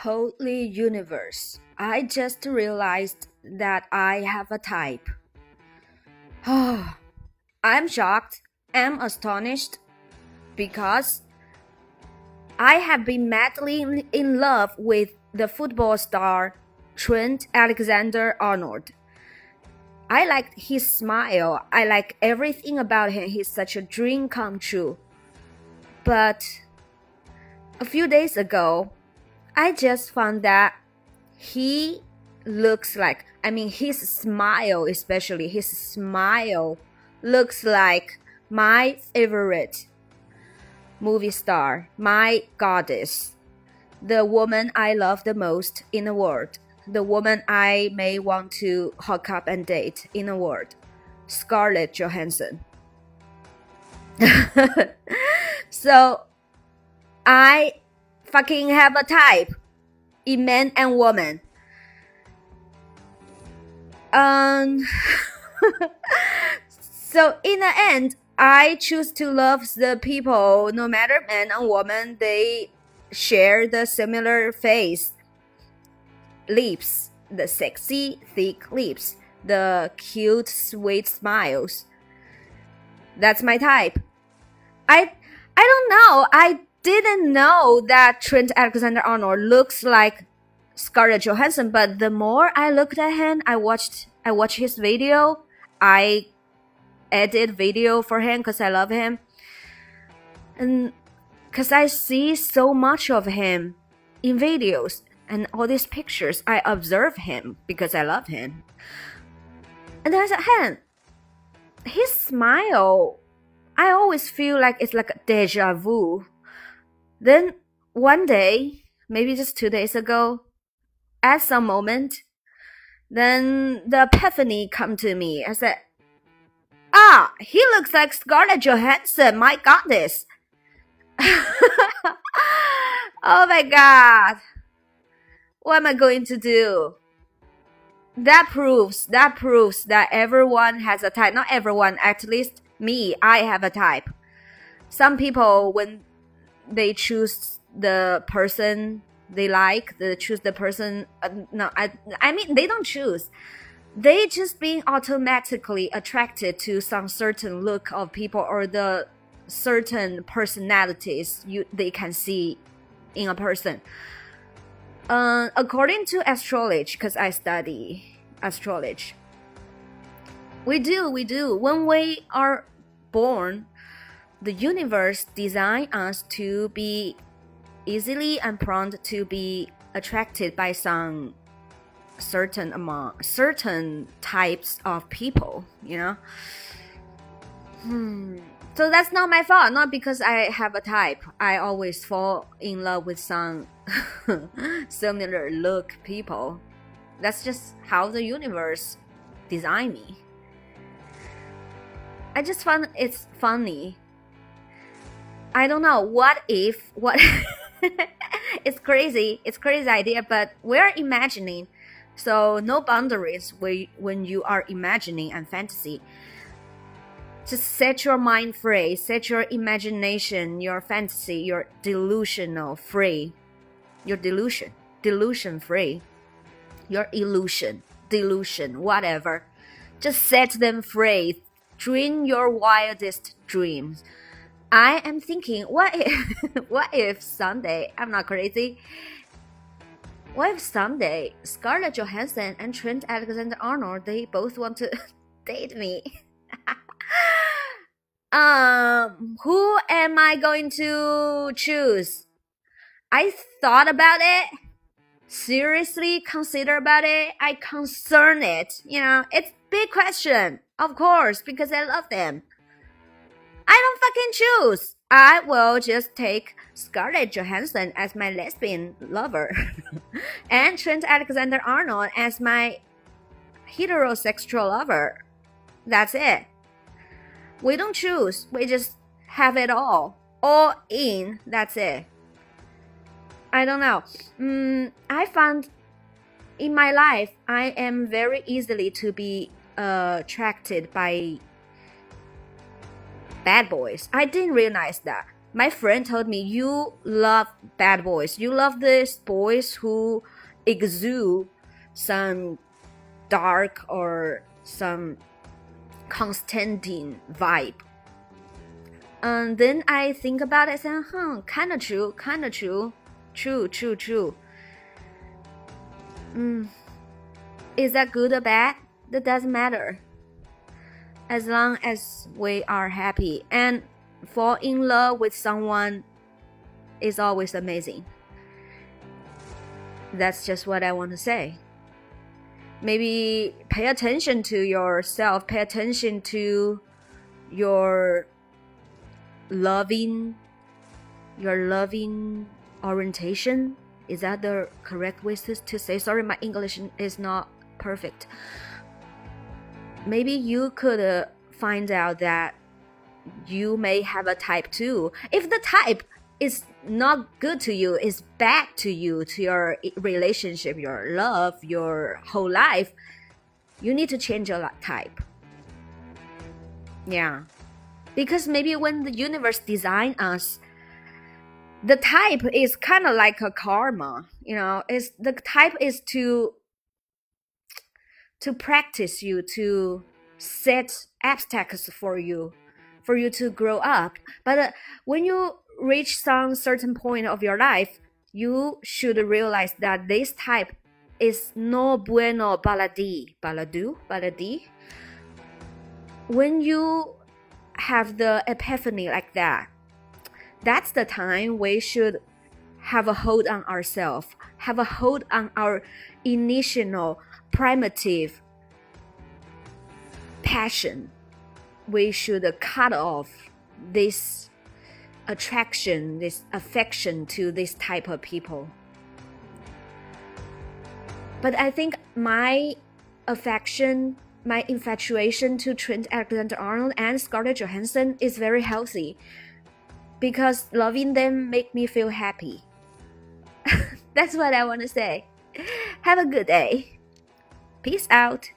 Holy universe, I just realized that I have a type. Oh, I'm shocked, I'm astonished, because I have been madly in love with the football star Trent Alexander Arnold. I like his smile. I like everything about him. He's such a dream come true. But a few days ago, I just found that he looks like, I mean, his smile, especially his smile, looks like my favorite movie star, my goddess, the woman I love the most in the world, the woman I may want to hook up and date in the world, Scarlett Johansson. so, I fucking have a type in men and women. Um, so in the end, I choose to love the people, no matter man or woman, they share the similar face, lips, the sexy, thick lips, the cute, sweet smiles. That's my type. I I don't know. I didn't know that Trent Alexander Arnold looks like Scarlett Johansson, but the more I looked at him, I watched I watched his video. I edit video for him because I love him, and because I see so much of him in videos and all these pictures. I observe him because I love him, and then I said, "Hey, his smile." I always feel like it's like a deja vu then one day, maybe just two days ago, at some moment, then the epiphany come to me. I said, Ah, he looks like Scarlett Johansson, my goddess. oh my god. What am I going to do? That proves, that proves that everyone has a type. Not everyone, at least me, I have a type. Some people, when they choose the person they like they choose the person uh, no I, I mean they don't choose. They just being automatically attracted to some certain look of people or the certain personalities you they can see in a person. Uh, according to astrology because i study astrology we do we do. When we are born the universe designed us to be easily and prone to be attracted by some certain amount certain types of people you know? Hmm. so that's not my fault not because i have a type. I always fall in love with some similar look people. That's just how the universe designed me. I just find it's funny I don't know. What if what? it's crazy. It's crazy idea, but we're imagining. So no boundaries when you are imagining and fantasy. Just set your mind free. Set your imagination, your fantasy, your delusional free. Your delusion, delusion free. Your illusion, delusion, whatever. Just set them free. Dream your wildest dreams. I am thinking, what if, what if someday, I'm not crazy, what if someday Scarlett Johansson and Trent Alexander Arnold, they both want to date me? um, who am I going to choose? I thought about it, seriously consider about it, I concern it, you know, it's big question, of course, because I love them. I choose. I will just take Scarlett Johansson as my lesbian lover and Trent Alexander Arnold as my heterosexual lover. That's it. We don't choose, we just have it all. All in, that's it. I don't know. Mm, I found in my life, I am very easily to be uh, attracted by bad boys. I didn't realize that. my friend told me you love bad boys. You love these boys who exude some dark or some Constantine vibe. And then I think about it and huh, kinda true, kinda true. True, true, true. Mm. Is that good or bad? That doesn't matter. As long as we are happy and fall in love with someone is always amazing. That's just what I want to say. Maybe pay attention to yourself, pay attention to your loving your loving orientation. Is that the correct way to say? Sorry, my English is not perfect. Maybe you could uh, find out that you may have a type too. If the type is not good to you, is bad to you, to your relationship, your love, your whole life, you need to change your type. Yeah. Because maybe when the universe designed us, the type is kind of like a karma, you know, it's the type is to to practice you to set obstacles for you for you to grow up. But uh, when you reach some certain point of your life, you should realize that this type is no bueno baladi. Baladu? Baladi? When you have the epiphany like that, that's the time we should have a hold on ourselves, have a hold on our initial primitive passion we should cut off this attraction, this affection to this type of people. But I think my affection, my infatuation to Trent Alexander Arnold and Scarlett Johansson is very healthy because loving them make me feel happy. That's what I want to say. Have a good day. Peace out.